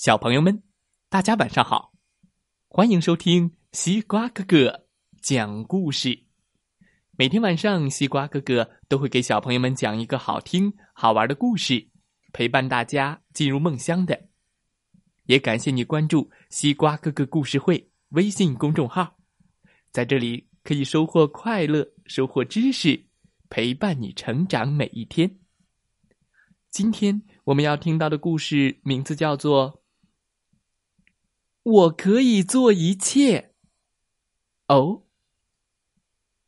小朋友们，大家晚上好！欢迎收听西瓜哥哥讲故事。每天晚上，西瓜哥哥都会给小朋友们讲一个好听、好玩的故事，陪伴大家进入梦乡的。也感谢你关注西瓜哥哥故事会微信公众号，在这里可以收获快乐，收获知识，陪伴你成长每一天。今天我们要听到的故事名字叫做《我可以做一切》。哦，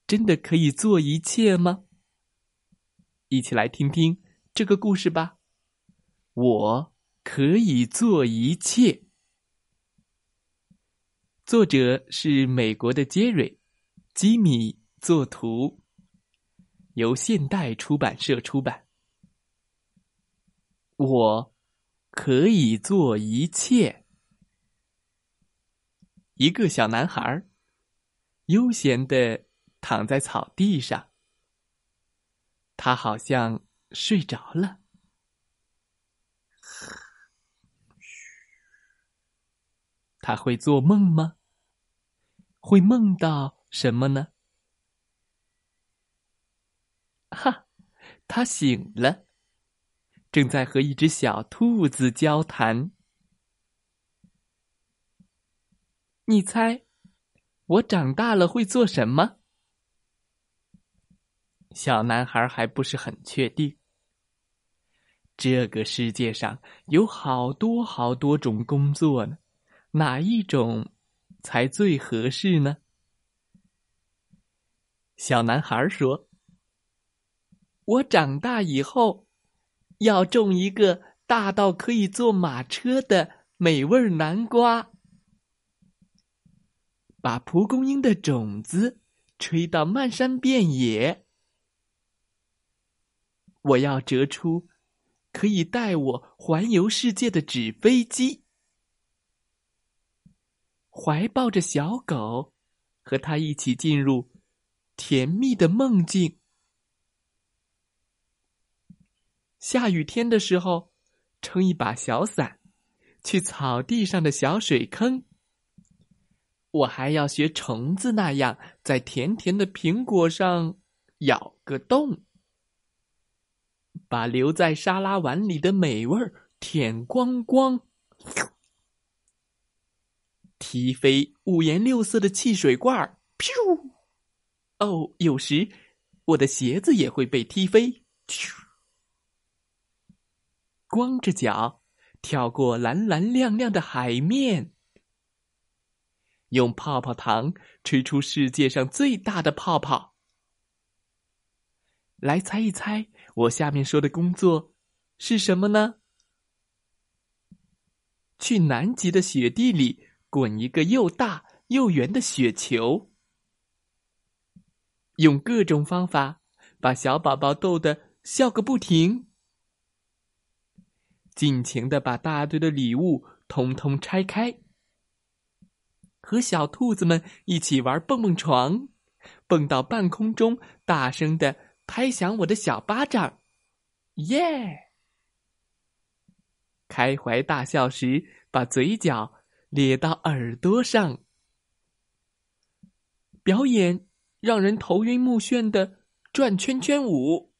真的可以做一切吗？一起来听听这个故事吧。我可以做一切。作者是美国的杰瑞·吉米作图，由现代出版社出版。我可以做一切。一个小男孩悠闲的躺在草地上，他好像睡着了。他会做梦吗？会梦到什么呢？哈，他醒了。正在和一只小兔子交谈。你猜，我长大了会做什么？小男孩还不是很确定。这个世界上有好多好多种工作呢，哪一种才最合适呢？小男孩说：“我长大以后。”要种一个大到可以坐马车的美味南瓜，把蒲公英的种子吹到漫山遍野。我要折出可以带我环游世界的纸飞机，怀抱着小狗，和它一起进入甜蜜的梦境。下雨天的时候，撑一把小伞，去草地上的小水坑。我还要学虫子那样，在甜甜的苹果上咬个洞，把留在沙拉碗里的美味舔光光，踢飞五颜六色的汽水罐儿。哦，有时我的鞋子也会被踢飞。光着脚跳过蓝蓝亮亮的海面，用泡泡糖吹出世界上最大的泡泡。来猜一猜，我下面说的工作是什么呢？去南极的雪地里滚一个又大又圆的雪球，用各种方法把小宝宝逗得笑个不停。尽情的把大堆的礼物通通拆开，和小兔子们一起玩蹦蹦床，蹦到半空中，大声的拍响我的小巴掌，耶！开怀大笑时，把嘴角咧到耳朵上，表演让人头晕目眩的转圈圈舞，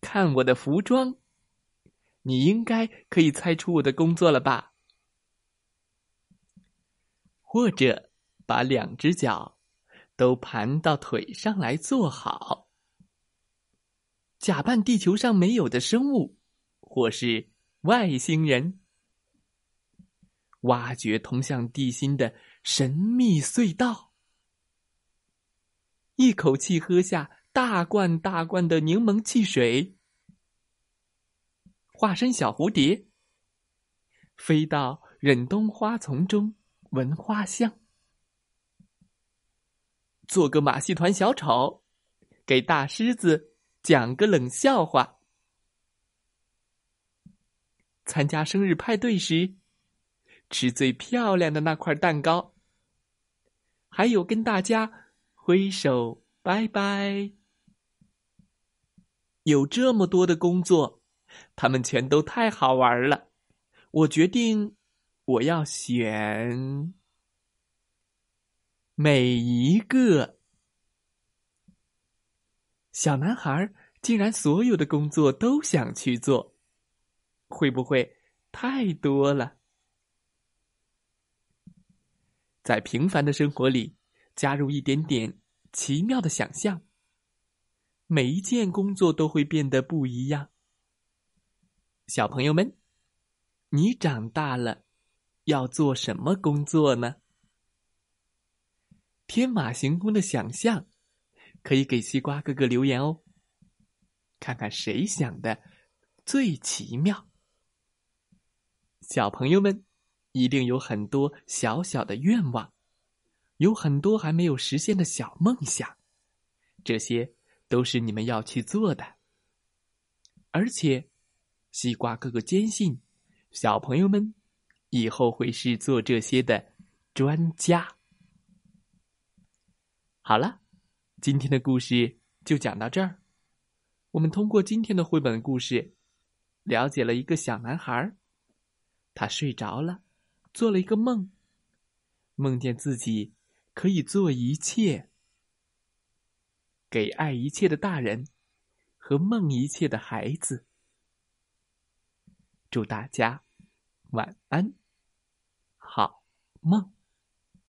看我的服装。你应该可以猜出我的工作了吧？或者把两只脚都盘到腿上来坐好，假扮地球上没有的生物，或是外星人，挖掘通向地心的神秘隧道，一口气喝下大罐大罐的柠檬汽水。化身小蝴蝶，飞到忍冬花丛中。闻花香；做个马戏团小丑，给大狮子讲个冷笑话；参加生日派对时，吃最漂亮的那块蛋糕；还有跟大家挥手拜拜。有这么多的工作。他们全都太好玩了，我决定，我要选每一个。小男孩竟然所有的工作都想去做，会不会太多了？在平凡的生活里，加入一点点奇妙的想象，每一件工作都会变得不一样。小朋友们，你长大了要做什么工作呢？天马行空的想象，可以给西瓜哥哥留言哦。看看谁想的最奇妙。小朋友们一定有很多小小的愿望，有很多还没有实现的小梦想，这些都是你们要去做的，而且。西瓜哥哥坚信，小朋友们以后会是做这些的专家。好了，今天的故事就讲到这儿。我们通过今天的绘本故事，了解了一个小男孩，他睡着了，做了一个梦，梦见自己可以做一切，给爱一切的大人和梦一切的孩子。祝大家晚安，好梦。